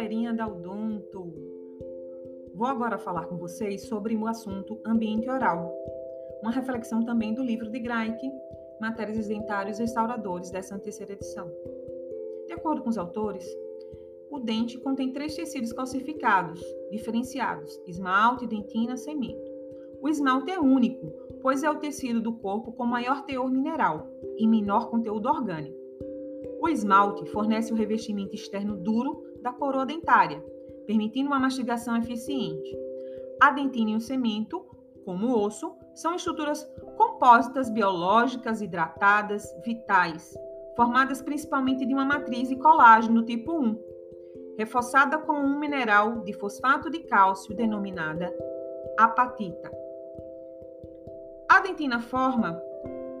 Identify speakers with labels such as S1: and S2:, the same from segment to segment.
S1: galerinha da Odonto! Vou agora falar com vocês sobre o assunto ambiente oral, uma reflexão também do livro de Greik, Matérias Dentários Restauradores, dessa terceira edição. De acordo com os autores, o dente contém três tecidos calcificados, diferenciados: esmalte, dentina, cimento. O esmalte é único, pois é o tecido do corpo com maior teor mineral e menor conteúdo orgânico. O esmalte fornece o revestimento externo duro da coroa dentária, permitindo uma mastigação eficiente. A dentina e o cemento, como o osso, são estruturas compósitas biológicas hidratadas, vitais, formadas principalmente de uma matriz de colágeno tipo 1, reforçada com um mineral de fosfato de cálcio denominada apatita. A dentina forma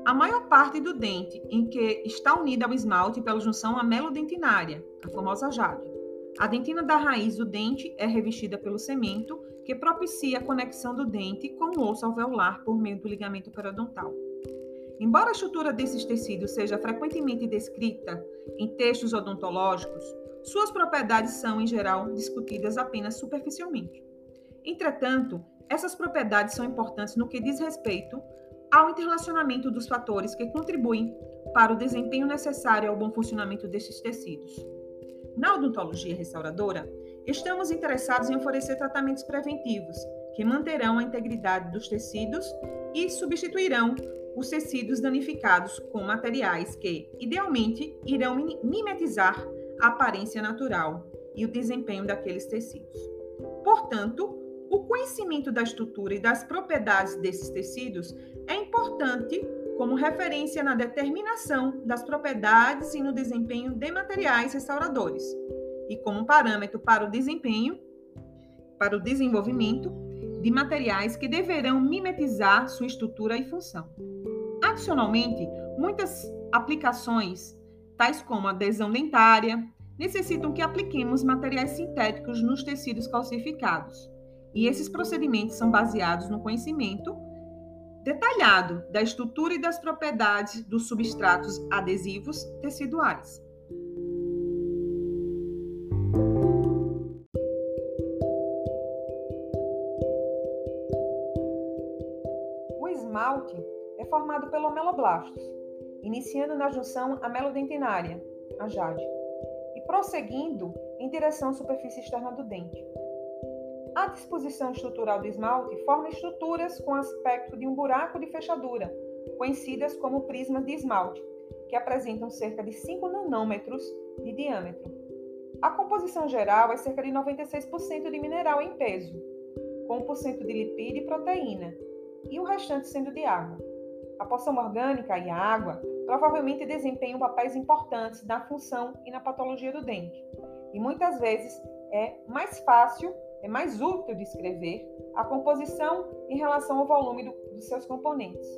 S1: a maior parte do dente em que está unida ao esmalte pela junção amelodentinária, a famosa jade. A dentina da raiz do dente é revestida pelo cemento, que propicia a conexão do dente com o osso alveolar por meio do ligamento periodontal. Embora a estrutura desses tecidos seja frequentemente descrita em textos odontológicos, suas propriedades são, em geral, discutidas apenas superficialmente. Entretanto, essas propriedades são importantes no que diz respeito ao interrelacionamento dos fatores que contribuem para o desempenho necessário ao bom funcionamento desses tecidos. Na odontologia restauradora, estamos interessados em oferecer tratamentos preventivos que manterão a integridade dos tecidos e substituirão os tecidos danificados com materiais que, idealmente, irão mimetizar a aparência natural e o desempenho daqueles tecidos. Portanto, o conhecimento da estrutura e das propriedades desses tecidos é importante como referência na determinação das propriedades e no desempenho de materiais restauradores, e como parâmetro para o desempenho, para o desenvolvimento de materiais que deverão mimetizar sua estrutura e função. Adicionalmente, muitas aplicações, tais como adesão dentária, necessitam que apliquemos materiais sintéticos nos tecidos calcificados e esses procedimentos são baseados no conhecimento detalhado da estrutura e das propriedades dos substratos adesivos teciduais. O esmalte é formado pelo ameloblastos, iniciando na junção amelodentinária, a jade, e prosseguindo em direção à superfície externa do dente. A disposição estrutural do esmalte forma estruturas com aspecto de um buraco de fechadura, conhecidas como prismas de esmalte, que apresentam cerca de 5 nanômetros de diâmetro. A composição geral é cerca de 96% de mineral em peso, com 1% de lipídio e proteína, e o restante sendo de água. A porção orgânica e a água provavelmente desempenham papéis importantes na função e na patologia do dente, e muitas vezes é mais fácil é mais útil descrever a composição em relação ao volume do, dos seus componentes.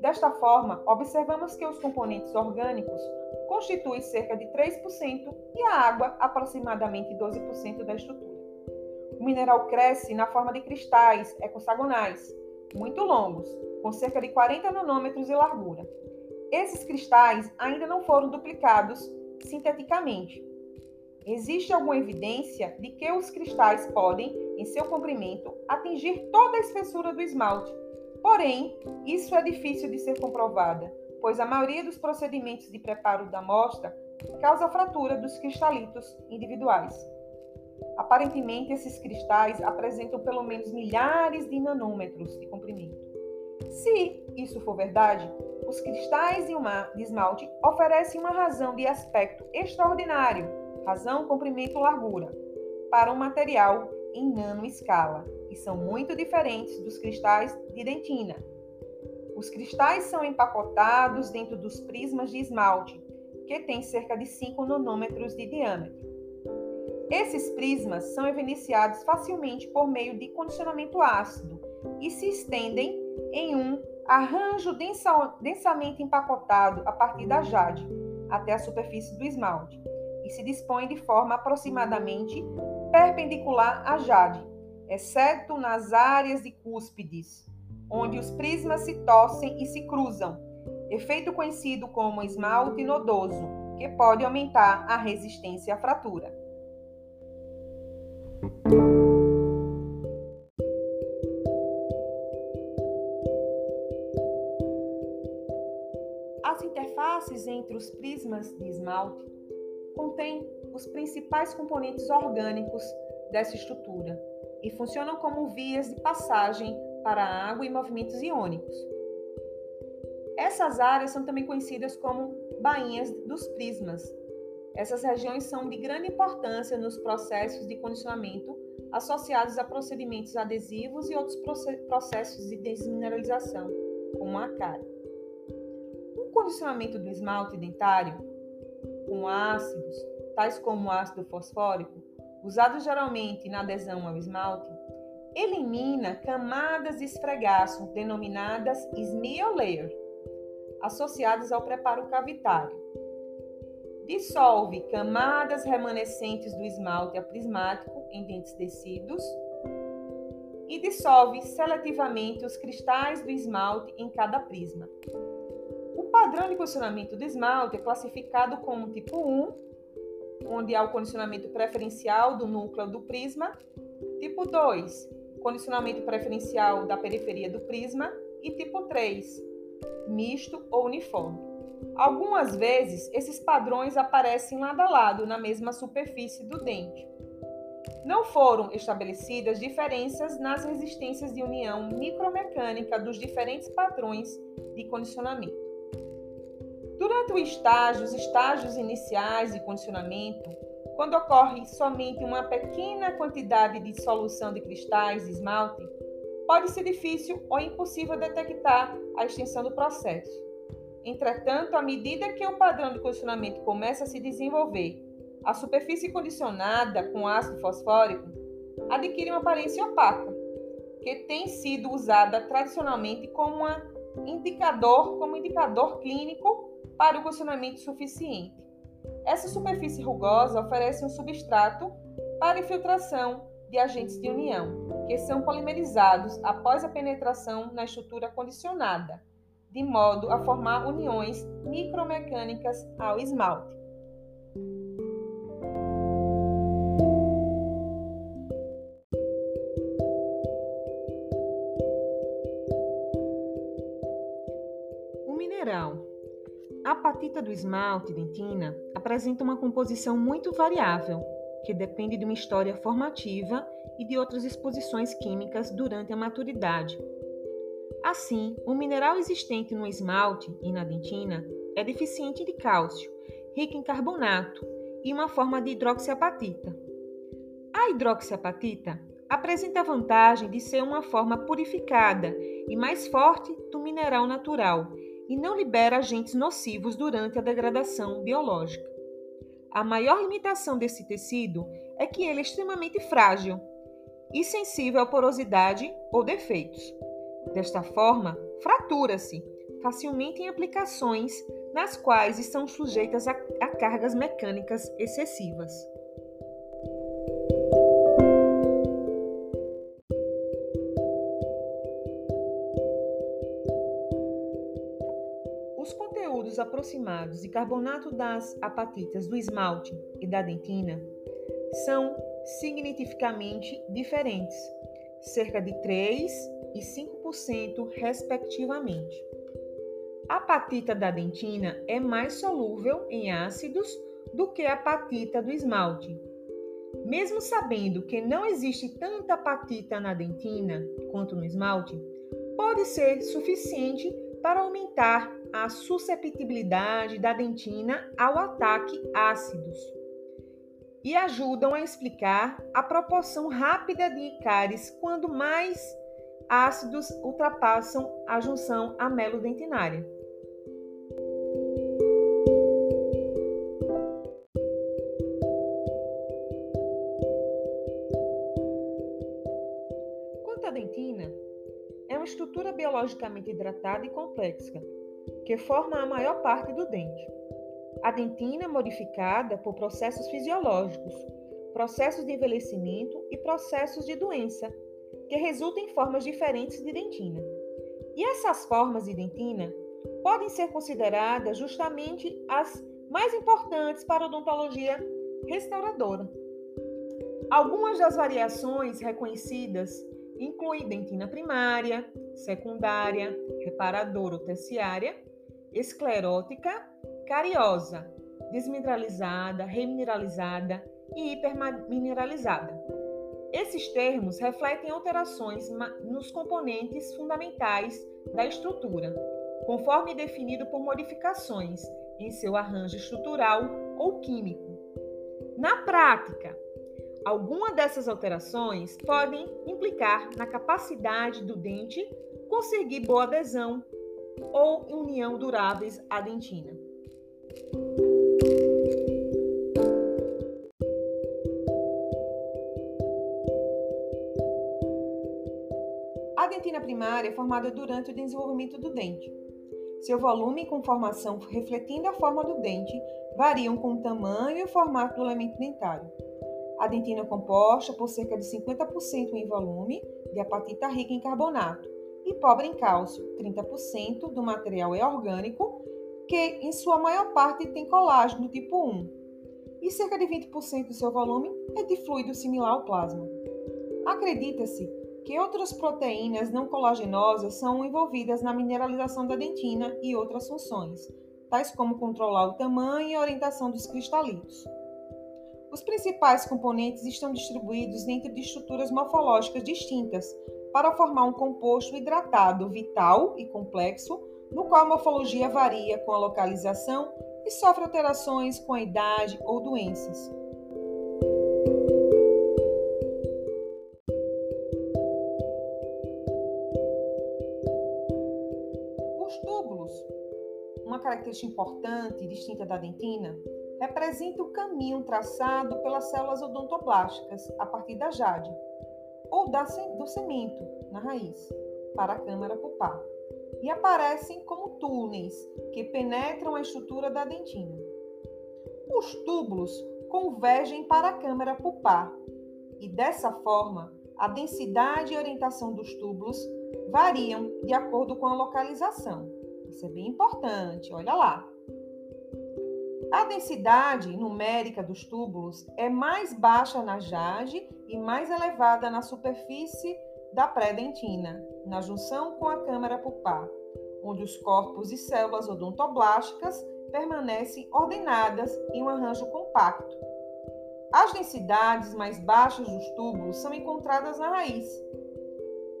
S1: Desta forma, observamos que os componentes orgânicos constituem cerca de 3% e a água aproximadamente 12% da estrutura. O mineral cresce na forma de cristais hexagonais, muito longos, com cerca de 40 nanômetros de largura. Esses cristais ainda não foram duplicados sinteticamente, Existe alguma evidência de que os cristais podem, em seu comprimento, atingir toda a espessura do esmalte. Porém, isso é difícil de ser comprovada, pois a maioria dos procedimentos de preparo da amostra causa fratura dos cristalitos individuais. Aparentemente, esses cristais apresentam pelo menos milhares de nanômetros de comprimento. Se isso for verdade, os cristais de esmalte oferecem uma razão de aspecto extraordinário razão, comprimento, largura, para um material em nanoescala, e são muito diferentes dos cristais de dentina. Os cristais são empacotados dentro dos prismas de esmalte, que têm cerca de 5 nanômetros de diâmetro. Esses prismas são evidenciados facilmente por meio de condicionamento ácido e se estendem em um arranjo densamente empacotado a partir da jade até a superfície do esmalte e se dispõe de forma aproximadamente perpendicular à jade, exceto nas áreas de cúspides, onde os prismas se torcem e se cruzam, efeito conhecido como esmalte nodoso, que pode aumentar a resistência à fratura. As interfaces entre os prismas de esmalte contêm os principais componentes orgânicos dessa estrutura e funcionam como vias de passagem para a água e movimentos iônicos. Essas áreas são também conhecidas como bainhas dos prismas. Essas regiões são de grande importância nos processos de condicionamento associados a procedimentos adesivos e outros processos de desmineralização, como a cárie. O condicionamento do esmalte dentário com ácidos, tais como o ácido fosfórico, usado geralmente na adesão ao esmalte, elimina camadas de esfregaço denominadas smear layer, associadas ao preparo cavitário. Dissolve camadas remanescentes do esmalte aprismático em dentes tecidos e dissolve seletivamente os cristais do esmalte em cada prisma. Padrão de condicionamento do esmalte é classificado como tipo 1, onde há o condicionamento preferencial do núcleo do prisma, tipo 2, condicionamento preferencial da periferia do prisma, e tipo 3, misto ou uniforme. Algumas vezes, esses padrões aparecem lado a lado na mesma superfície do dente. Não foram estabelecidas diferenças nas resistências de união micromecânica dos diferentes padrões de condicionamento. Durante o estágio, os estágios iniciais de condicionamento, quando ocorre somente uma pequena quantidade de solução de cristais de esmalte, pode ser difícil ou impossível detectar a extensão do processo. Entretanto, à medida que o padrão de condicionamento começa a se desenvolver, a superfície condicionada com ácido fosfórico adquire uma aparência opaca, que tem sido usada tradicionalmente como, uma indicador, como indicador clínico para o condicionamento suficiente. Essa superfície rugosa oferece um substrato para infiltração de agentes de união, que são polimerizados após a penetração na estrutura condicionada, de modo a formar uniões micromecânicas ao esmalte. A apatita do esmalte dentina apresenta uma composição muito variável, que depende de uma história formativa e de outras exposições químicas durante a maturidade. Assim, o mineral existente no esmalte e na dentina é deficiente de cálcio, rico em carbonato e uma forma de hidroxiapatita. A hidroxiapatita apresenta a vantagem de ser uma forma purificada e mais forte do mineral natural e não libera agentes nocivos durante a degradação biológica. A maior limitação desse tecido é que ele é extremamente frágil e sensível à porosidade ou defeitos. Desta forma, fratura-se facilmente em aplicações nas quais estão sujeitas a, a cargas mecânicas excessivas. Aproximados de carbonato das apatitas do esmalte e da dentina são significativamente diferentes, cerca de 3 e 5% respectivamente. A apatita da dentina é mais solúvel em ácidos do que a apatita do esmalte. Mesmo sabendo que não existe tanta apatita na dentina quanto no esmalte, pode ser suficiente para aumentar a susceptibilidade da dentina ao ataque ácidos e ajudam a explicar a proporção rápida de cáries quando mais ácidos ultrapassam a junção amelo-dentinária. Quanto à dentina, é uma estrutura biologicamente hidratada e complexa, que forma a maior parte do dente. A dentina é modificada por processos fisiológicos, processos de envelhecimento e processos de doença, que resultam em formas diferentes de dentina. E essas formas de dentina podem ser consideradas justamente as mais importantes para a odontologia restauradora. Algumas das variações reconhecidas incluem dentina primária, secundária, reparadora ou terciária esclerótica, cariosa, desmineralizada, remineralizada e hipermineralizada. Esses termos refletem alterações nos componentes fundamentais da estrutura, conforme definido por modificações em seu arranjo estrutural ou químico. Na prática, alguma dessas alterações podem implicar na capacidade do dente conseguir boa adesão ou união duráveis à dentina. A dentina primária é formada durante o desenvolvimento do dente. Seu volume e conformação, refletindo a forma do dente, variam com o tamanho e o formato do elemento dentário. A dentina é composta por cerca de 50% em volume de apatita rica em carbonato e pobre em cálcio. 30% do material é orgânico, que em sua maior parte tem colágeno tipo 1, e cerca de 20% do seu volume é de fluido similar ao plasma. Acredita-se que outras proteínas não colagenosas são envolvidas na mineralização da dentina e outras funções, tais como controlar o tamanho e orientação dos cristalitos. Os principais componentes estão distribuídos dentro de estruturas morfológicas distintas para formar um composto hidratado vital e complexo, no qual a morfologia varia com a localização e sofre alterações com a idade ou doenças. característica importante e distinta da dentina representa o caminho traçado pelas células odontoblásticas a partir da jade ou da, do cemento na raiz para a câmara pulpar e aparecem como túneis que penetram a estrutura da dentina. Os túbulos convergem para a câmara pulpar e dessa forma a densidade e orientação dos túbulos variam de acordo com a localização. Isso é bem importante, olha lá. A densidade numérica dos túbulos é mais baixa na jade e mais elevada na superfície da pré-dentina, na junção com a câmara pulpar, onde os corpos e células odontoblásticas permanecem ordenadas em um arranjo compacto. As densidades mais baixas dos túbulos são encontradas na raiz.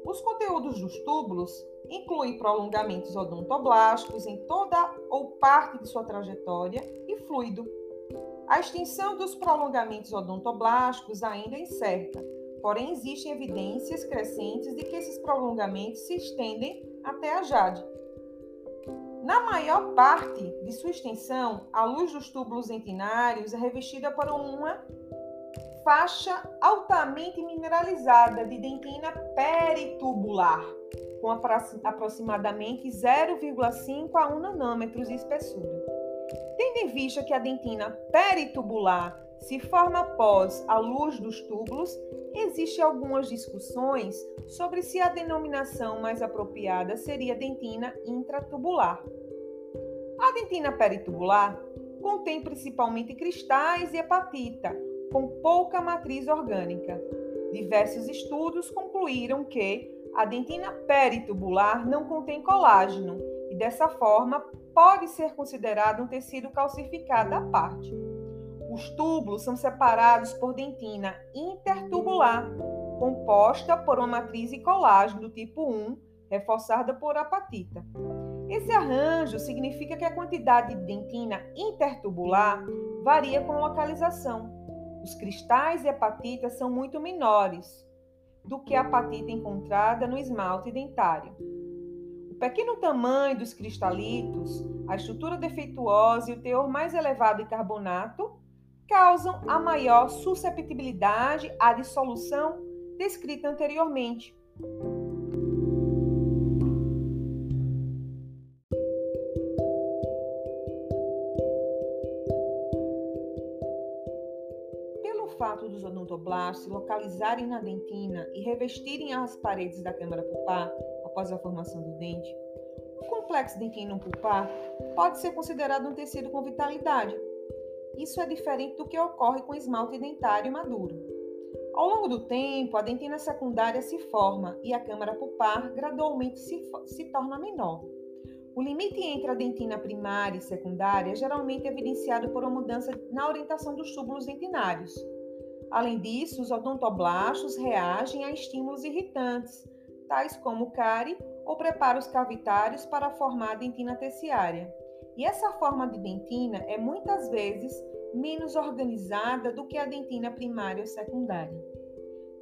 S1: Os conteúdos dos túbulos inclui prolongamentos odontoblásticos em toda ou parte de sua trajetória fluido. A extensão dos prolongamentos odontoblásticos ainda é incerta, porém existem evidências crescentes de que esses prolongamentos se estendem até a jade. Na maior parte de sua extensão, a luz dos túbulos dentinários é revestida por uma faixa altamente mineralizada de dentina peritubular, com aproximadamente 0,5 a 1 nanômetros de espessura. Em vista que a dentina peritubular se forma após a luz dos túbulos, existem algumas discussões sobre se a denominação mais apropriada seria dentina intratubular. A dentina peritubular contém principalmente cristais e hepatita, com pouca matriz orgânica. Diversos estudos concluíram que a dentina peritubular não contém colágeno e, dessa forma, pode ser considerado um tecido calcificado à parte. Os túbulos são separados por dentina intertubular, composta por uma matriz de colágeno do tipo 1, reforçada por apatita. Esse arranjo significa que a quantidade de dentina intertubular varia com localização. Os cristais de apatita são muito menores, do que a apatita encontrada no esmalte dentário. Pequeno tamanho dos cristalitos, a estrutura defeituosa e o teor mais elevado de carbonato causam a maior susceptibilidade à dissolução descrita anteriormente. fato dos odontoblastos se localizarem na dentina e revestirem as paredes da câmara pulpar após a formação do dente, o complexo dentino pulpar pode ser considerado um tecido com vitalidade. Isso é diferente do que ocorre com esmalte dentário maduro. Ao longo do tempo, a dentina secundária se forma e a câmara pulpar gradualmente se, se torna menor. O limite entre a dentina primária e secundária é geralmente evidenciado por uma mudança na orientação dos túbulos dentinários. Além disso, os odontoblastos reagem a estímulos irritantes, tais como cárie ou preparos cavitários para formar dentina terciária. E essa forma de dentina é muitas vezes menos organizada do que a dentina primária ou secundária.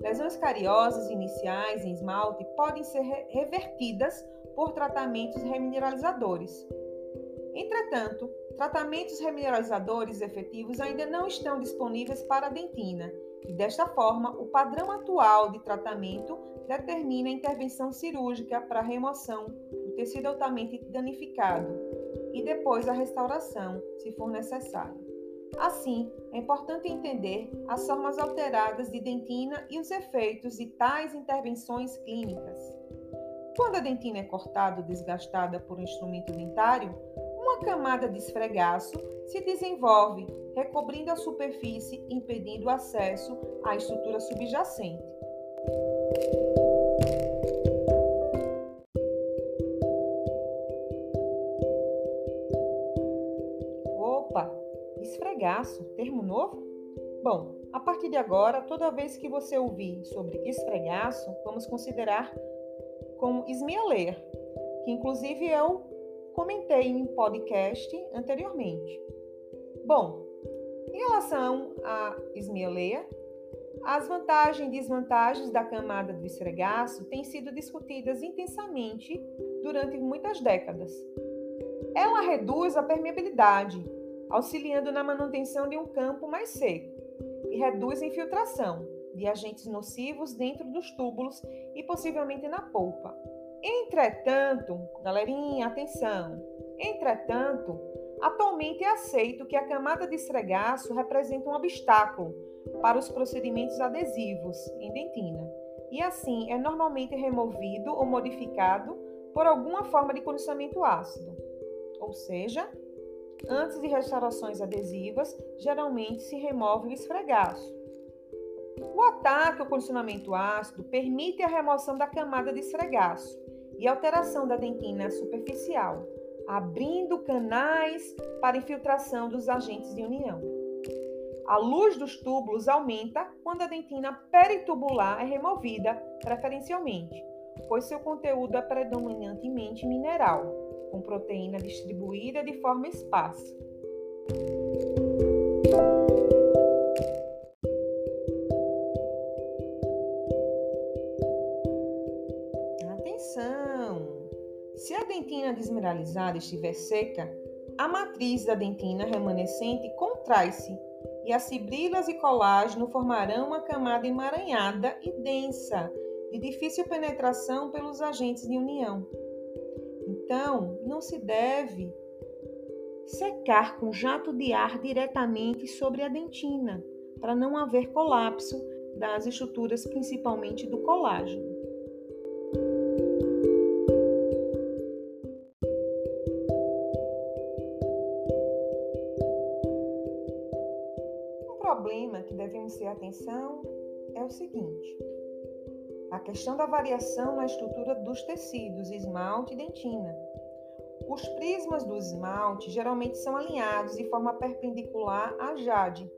S1: Lesões cariosas iniciais em esmalte podem ser revertidas por tratamentos remineralizadores. Entretanto, tratamentos remineralizadores efetivos ainda não estão disponíveis para a dentina, e desta forma, o padrão atual de tratamento determina a intervenção cirúrgica para a remoção do tecido altamente danificado e depois a restauração, se for necessário. Assim, é importante entender as formas alteradas de dentina e os efeitos de tais intervenções clínicas. Quando a dentina é cortada ou desgastada por um instrumento dentário, uma camada de esfregaço se desenvolve, recobrindo a superfície, impedindo o acesso à estrutura subjacente. Opa, esfregaço, termo novo? Bom, a partir de agora, toda vez que você ouvir sobre esfregaço, vamos considerar como esmialeia, que inclusive eu comentei em podcast anteriormente. Bom, em relação à esmialeia, as vantagens e desvantagens da camada do esfregaço têm sido discutidas intensamente durante muitas décadas. Ela reduz a permeabilidade, auxiliando na manutenção de um campo mais seco, e reduz a infiltração, de agentes nocivos dentro dos túbulos e possivelmente na polpa. Entretanto, galerinha, atenção! Entretanto, atualmente é aceito que a camada de esfregaço representa um obstáculo para os procedimentos adesivos em dentina e assim é normalmente removido ou modificado por alguma forma de condicionamento ácido. Ou seja, antes de restaurações adesivas, geralmente se remove o esfregaço. O ataque ao condicionamento ácido permite a remoção da camada de esfregaço e alteração da dentina superficial, abrindo canais para infiltração dos agentes de união. A luz dos túbulos aumenta quando a dentina peritubular é removida, preferencialmente, pois seu conteúdo é predominantemente mineral, com proteína distribuída de forma esparsa. Dentina desmineralizada estiver seca, a matriz da dentina remanescente contrai-se e as fibrilas e colágeno formarão uma camada emaranhada e densa, de difícil penetração pelos agentes de união. Então, não se deve secar com jato de ar diretamente sobre a dentina, para não haver colapso das estruturas, principalmente do colágeno. Ter atenção é o seguinte: a questão da variação na estrutura dos tecidos, esmalte e dentina. Os prismas do esmalte geralmente são alinhados de forma perpendicular à jade,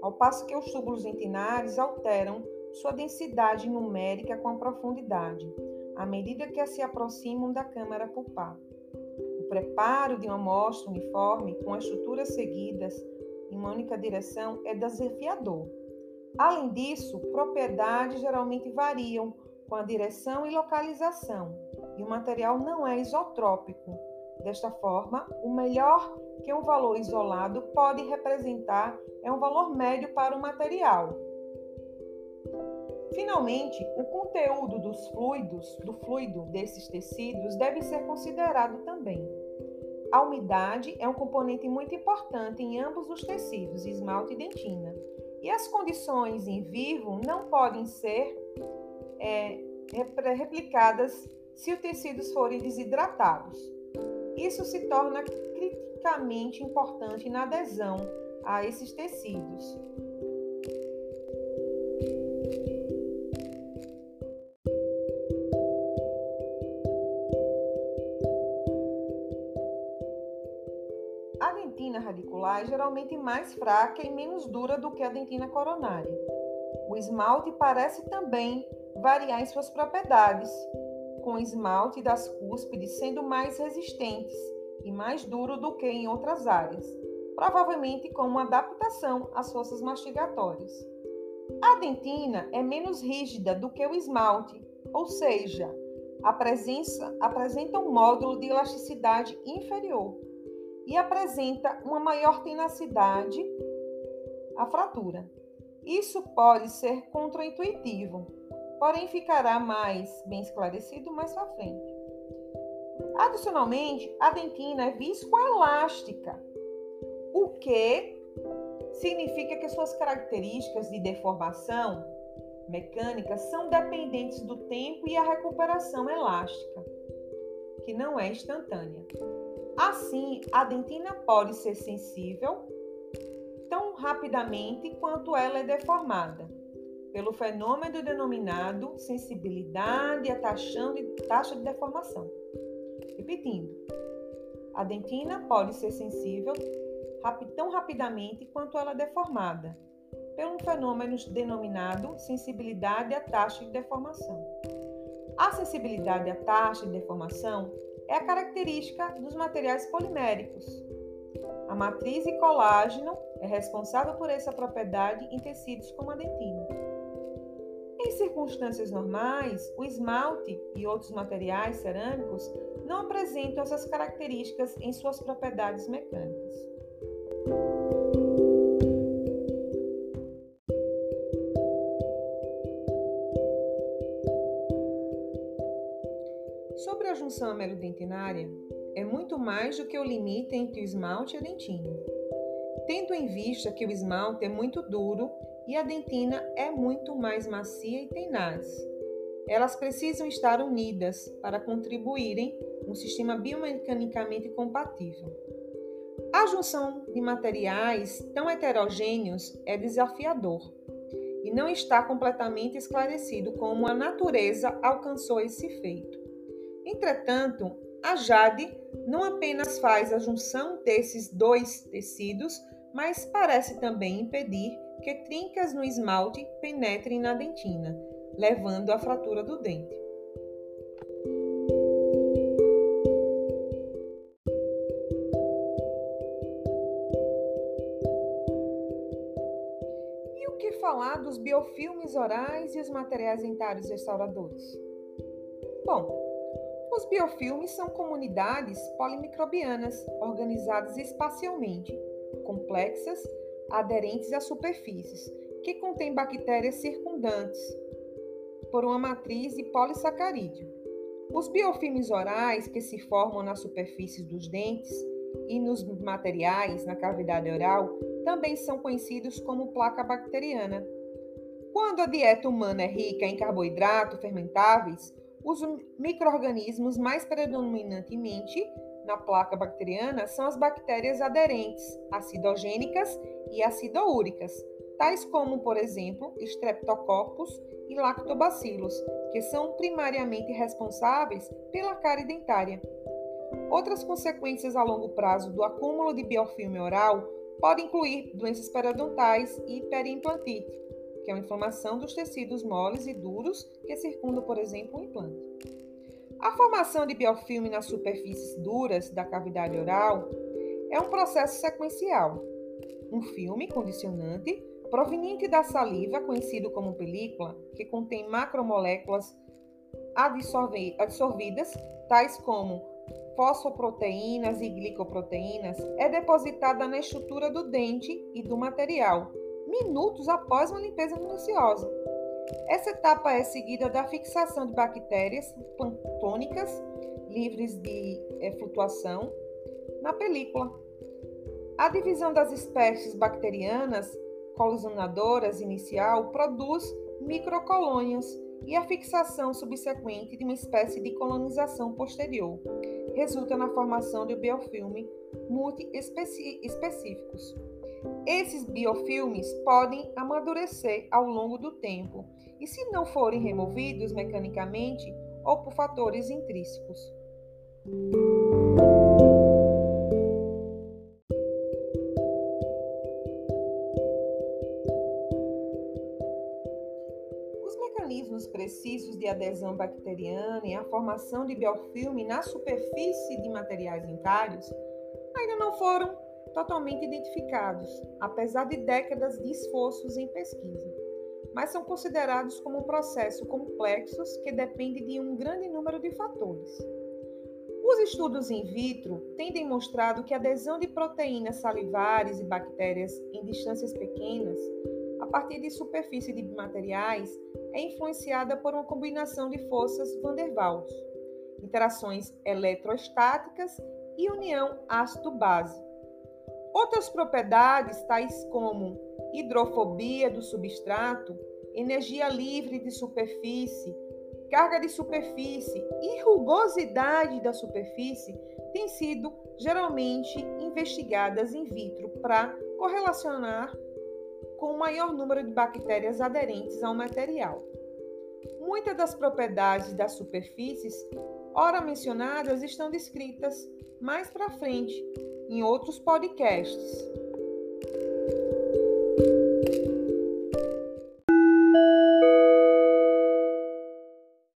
S1: ao passo que os túbulos dentinários alteram sua densidade numérica com a profundidade, à medida que se aproximam da câmara pulpar. O preparo de uma amostra uniforme com as estruturas seguidas em uma única direção é desafiador. Além disso, propriedades geralmente variam com a direção e localização, e o material não é isotrópico. Desta forma, o melhor que um valor isolado pode representar é um valor médio para o material. Finalmente, o conteúdo dos fluidos, do fluido desses tecidos deve ser considerado também. A umidade é um componente muito importante em ambos os tecidos, esmalte e dentina. E as condições em vivo não podem ser é, replicadas se os tecidos forem desidratados. Isso se torna criticamente importante na adesão a esses tecidos. Geralmente mais fraca e menos dura do que a dentina coronária. O esmalte parece também variar em suas propriedades, com o esmalte das cúspides sendo mais resistentes e mais duro do que em outras áreas, provavelmente com uma adaptação às forças mastigatórias. A dentina é menos rígida do que o esmalte, ou seja, apresenta, apresenta um módulo de elasticidade inferior e apresenta uma maior tenacidade à fratura. Isso pode ser contraintuitivo, porém ficará mais bem esclarecido mais para frente. Adicionalmente, a dentina é viscoelástica, o que significa que suas características de deformação mecânica são dependentes do tempo e a recuperação elástica, que não é instantânea. Assim, a dentina pode ser sensível tão rapidamente quanto ela é deformada, pelo fenômeno denominado sensibilidade à taxa de, deformação. Repetindo, a dentina pode ser sensível tão rapidamente quanto ela é deformada, pelo fenômeno denominado sensibilidade à taxa de deformação. A sensibilidade à taxa de deformação é a característica dos materiais poliméricos. A matriz e colágeno é responsável por essa propriedade em tecidos como a dentina. Em circunstâncias normais, o esmalte e outros materiais cerâmicos não apresentam essas características em suas propriedades mecânicas. Junção amelodentinária, é muito mais do que o limite entre o esmalte e a dentina. Tendo em vista que o esmalte é muito duro e a dentina é muito mais macia e tenaz. Elas precisam estar unidas para contribuírem um sistema biomecanicamente compatível. A junção de materiais tão heterogêneos é desafiador e não está completamente esclarecido como a natureza alcançou esse feito. Entretanto, a Jade não apenas faz a junção desses dois tecidos, mas parece também impedir que trincas no esmalte penetrem na dentina, levando à fratura do dente. E o que falar dos biofilmes orais e os materiais dentários restauradores? Bom, os biofilmes são comunidades polimicrobianas organizadas espacialmente, complexas, aderentes a superfícies, que contêm bactérias circundantes por uma matriz de polissacarídeo. Os biofilmes orais que se formam na superfície dos dentes e nos materiais na cavidade oral também são conhecidos como placa bacteriana. Quando a dieta humana é rica em carboidratos fermentáveis, os microorganismos mais predominantemente na placa bacteriana são as bactérias aderentes, acidogênicas e acidoúricas, tais como, por exemplo, Streptococcus e Lactobacillus, que são primariamente responsáveis pela cárie dentária. Outras consequências a longo prazo do acúmulo de biofilme oral podem incluir doenças periodontais e periimplantite, que é uma inflamação dos tecidos moles e duros que circundam, por exemplo, o implante. A formação de biofilme nas superfícies duras da cavidade oral é um processo sequencial. Um filme condicionante proveniente da saliva, conhecido como película, que contém macromoléculas absorvidas, tais como fosfoproteínas e glicoproteínas, é depositada na estrutura do dente e do material, minutos após uma limpeza minuciosa. Essa etapa é seguida da fixação de bactérias planctônicas livres de é, flutuação na película. A divisão das espécies bacterianas colisionadoras inicial produz microcolônias e a fixação subsequente de uma espécie de colonização posterior resulta na formação de biofilme multiespecíficos. Esses biofilmes podem amadurecer ao longo do tempo e, se não forem removidos mecanicamente ou por fatores intrínsecos. Os mecanismos precisos de adesão bacteriana e a formação de biofilme na superfície de materiais dentários ainda não foram totalmente identificados, apesar de décadas de esforços em pesquisa, mas são considerados como um processo complexos que depende de um grande número de fatores. Os estudos in vitro têm demonstrado que a adesão de proteínas salivares e bactérias em distâncias pequenas, a partir de superfície de materiais, é influenciada por uma combinação de forças van der Waals, interações eletrostáticas e união ácido-base. Outras propriedades, tais como hidrofobia do substrato, energia livre de superfície, carga de superfície e rugosidade da superfície, têm sido geralmente investigadas in vitro para correlacionar com o maior número de bactérias aderentes ao material. Muitas das propriedades das superfícies, ora mencionadas, estão descritas mais para frente em outros podcasts.